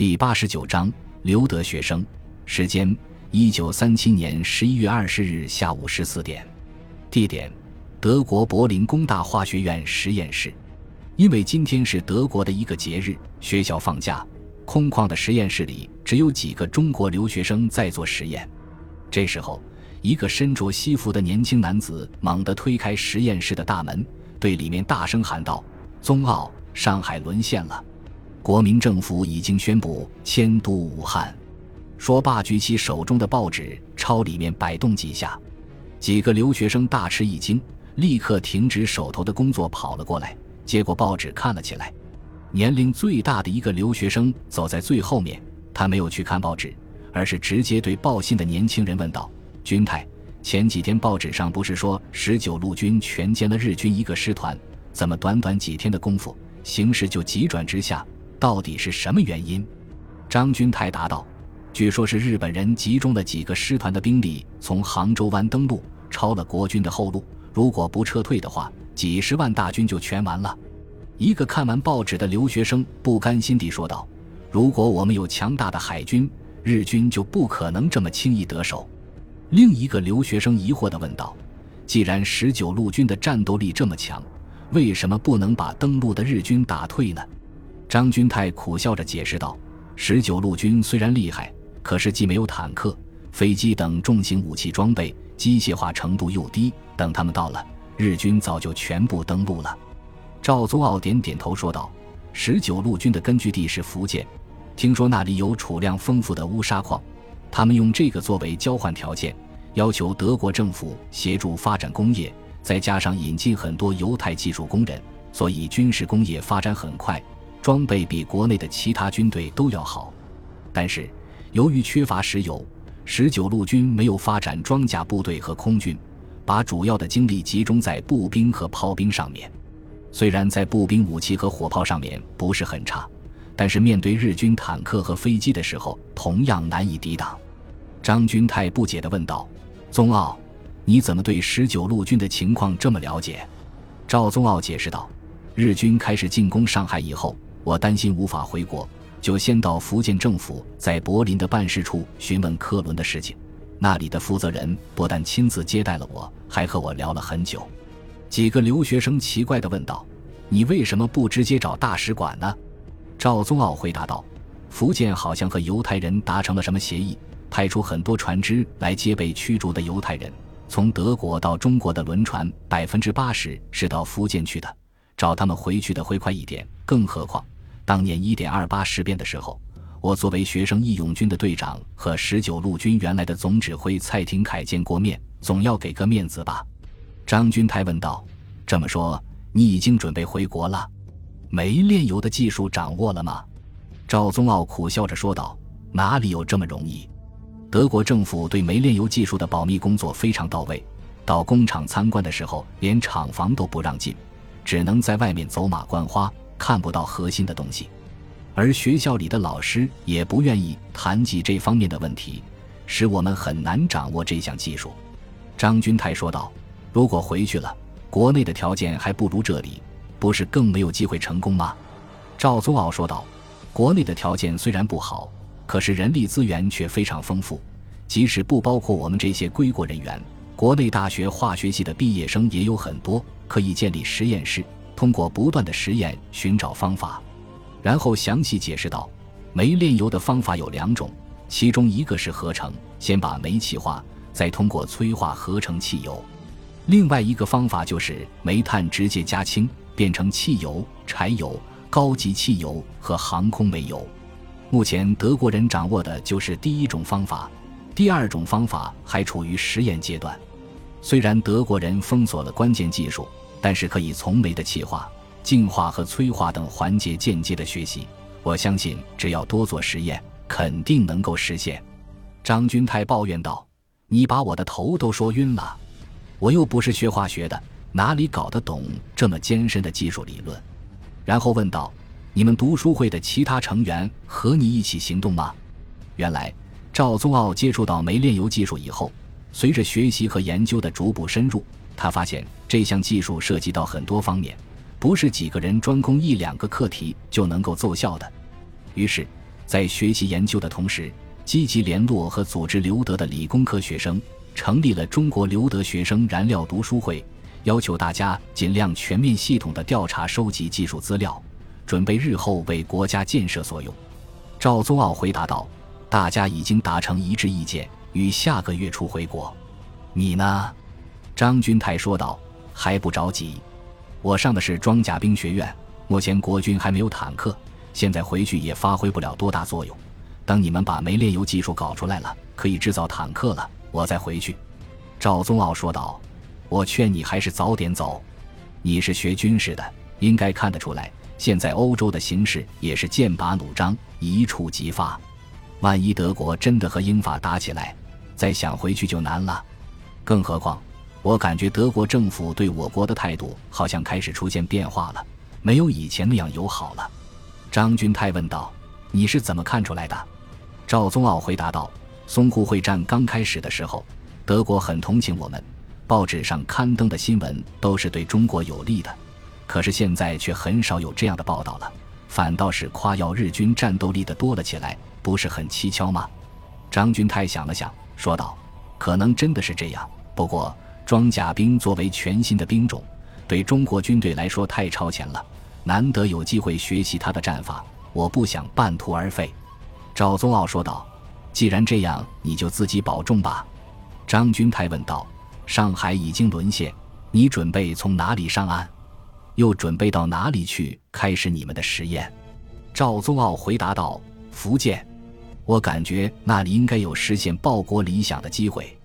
第八十九章留德学生。时间：一九三七年十一月二十日下午十四点。地点：德国柏林工大化学院实验室。因为今天是德国的一个节日，学校放假，空旷的实验室里只有几个中国留学生在做实验。这时候，一个身着西服的年轻男子猛地推开实验室的大门，对里面大声喊道：“宗奥，上海沦陷了！国民政府已经宣布迁都武汉。”说罢，举起手中的报纸朝里面摆动几下。几个留学生大吃一惊，立刻停止手头的工作，跑了过来，接过报纸看了起来。年龄最大的一个留学生走在最后面，他没有去看报纸，而是直接对报信的年轻人问道：“军太，前几天报纸上不是说十九路军全歼了日军一个师团？怎么短短几天的功夫，形势就急转直下？到底是什么原因？”张军泰答道。据说，是日本人集中了几个师团的兵力，从杭州湾登陆，抄了国军的后路。如果不撤退的话，几十万大军就全完了。一个看完报纸的留学生不甘心地说道：“如果我们有强大的海军，日军就不可能这么轻易得手。”另一个留学生疑惑地问道：“既然十九路军的战斗力这么强，为什么不能把登陆的日军打退呢？”张军泰苦笑着解释道：“十九路军虽然厉害。”可是既没有坦克、飞机等重型武器装备，机械化程度又低。等他们到了，日军早就全部登陆了。赵宗傲点点头说道：“十九路军的根据地是福建，听说那里有储量丰富的乌砂矿，他们用这个作为交换条件，要求德国政府协助发展工业，再加上引进很多犹太技术工人，所以军事工业发展很快，装备比国内的其他军队都要好。但是。”由于缺乏石油，十九路军没有发展装甲部队和空军，把主要的精力集中在步兵和炮兵上面。虽然在步兵武器和火炮上面不是很差，但是面对日军坦克和飞机的时候，同样难以抵挡。张军太不解地问道：“宗奥，你怎么对十九路军的情况这么了解？”赵宗奥解释道：“日军开始进攻上海以后，我担心无法回国。”就先到福建政府在柏林的办事处询问科伦的事情，那里的负责人不但亲自接待了我，还和我聊了很久。几个留学生奇怪地问道：“你为什么不直接找大使馆呢？”赵宗傲回答道：“福建好像和犹太人达成了什么协议，派出很多船只来接被驱逐的犹太人。从德国到中国的轮船百分之八十是到福建去的，找他们回去的会快一点。更何况……”当年一点二八事变的时候，我作为学生义勇军的队长，和十九路军原来的总指挥蔡廷锴见过面，总要给个面子吧？张军台问道：“这么说，你已经准备回国了？煤炼油的技术掌握了吗？”赵宗傲苦笑着说道：“哪里有这么容易？德国政府对煤炼油技术的保密工作非常到位，到工厂参观的时候，连厂房都不让进，只能在外面走马观花。”看不到核心的东西，而学校里的老师也不愿意谈及这方面的问题，使我们很难掌握这项技术。张军泰说道：“如果回去了，国内的条件还不如这里，不是更没有机会成功吗？”赵宗傲说道：“国内的条件虽然不好，可是人力资源却非常丰富，即使不包括我们这些归国人员，国内大学化学系的毕业生也有很多，可以建立实验室。”通过不断的实验寻找方法，然后详细解释道：煤炼油的方法有两种，其中一个是合成，先把煤气化，再通过催化合成汽油；另外一个方法就是煤炭直接加氢变成汽油、柴油、高级汽油和航空煤油。目前德国人掌握的就是第一种方法，第二种方法还处于实验阶段。虽然德国人封锁了关键技术。但是可以从煤的气化、净化和催化等环节间接的学习，我相信只要多做实验，肯定能够实现。张君泰抱怨道：“你把我的头都说晕了，我又不是学化学的，哪里搞得懂这么艰深的技术理论？”然后问道：“你们读书会的其他成员和你一起行动吗？”原来赵宗傲接触到煤炼油技术以后，随着学习和研究的逐步深入。他发现这项技术涉及到很多方面，不是几个人专攻一两个课题就能够奏效的。于是，在学习研究的同时，积极联络和组织留德的理工科学生，成立了中国留德学生燃料读书会，要求大家尽量全面系统的调查收集技术资料，准备日后为国家建设所用。赵宗傲回答道：“大家已经达成一致意见，于下个月初回国。你呢？”张军泰说道：“还不着急，我上的是装甲兵学院，目前国军还没有坦克，现在回去也发挥不了多大作用。等你们把煤炼油技术搞出来了，可以制造坦克了，我再回去。”赵宗傲说道：“我劝你还是早点走，你是学军事的，应该看得出来。”现在欧洲的形势也是剑拔弩张，一触即发。万一德国真的和英法打起来，再想回去就难了。更何况，我感觉德国政府对我国的态度好像开始出现变化了，没有以前那样友好了。张军泰问道：“你是怎么看出来的？”赵宗傲回答道：“淞沪会战刚开始的时候，德国很同情我们，报纸上刊登的新闻都是对中国有利的。”可是现在却很少有这样的报道了，反倒是夸耀日军战斗力的多了起来，不是很蹊跷吗？张军泰想了想，说道：“可能真的是这样。不过装甲兵作为全新的兵种，对中国军队来说太超前了，难得有机会学习他的战法，我不想半途而废。”赵宗傲说道：“既然这样，你就自己保重吧。”张军泰问道：“上海已经沦陷，你准备从哪里上岸？”又准备到哪里去开始你们的实验？赵宗傲回答道：“福建，我感觉那里应该有实现报国理想的机会。”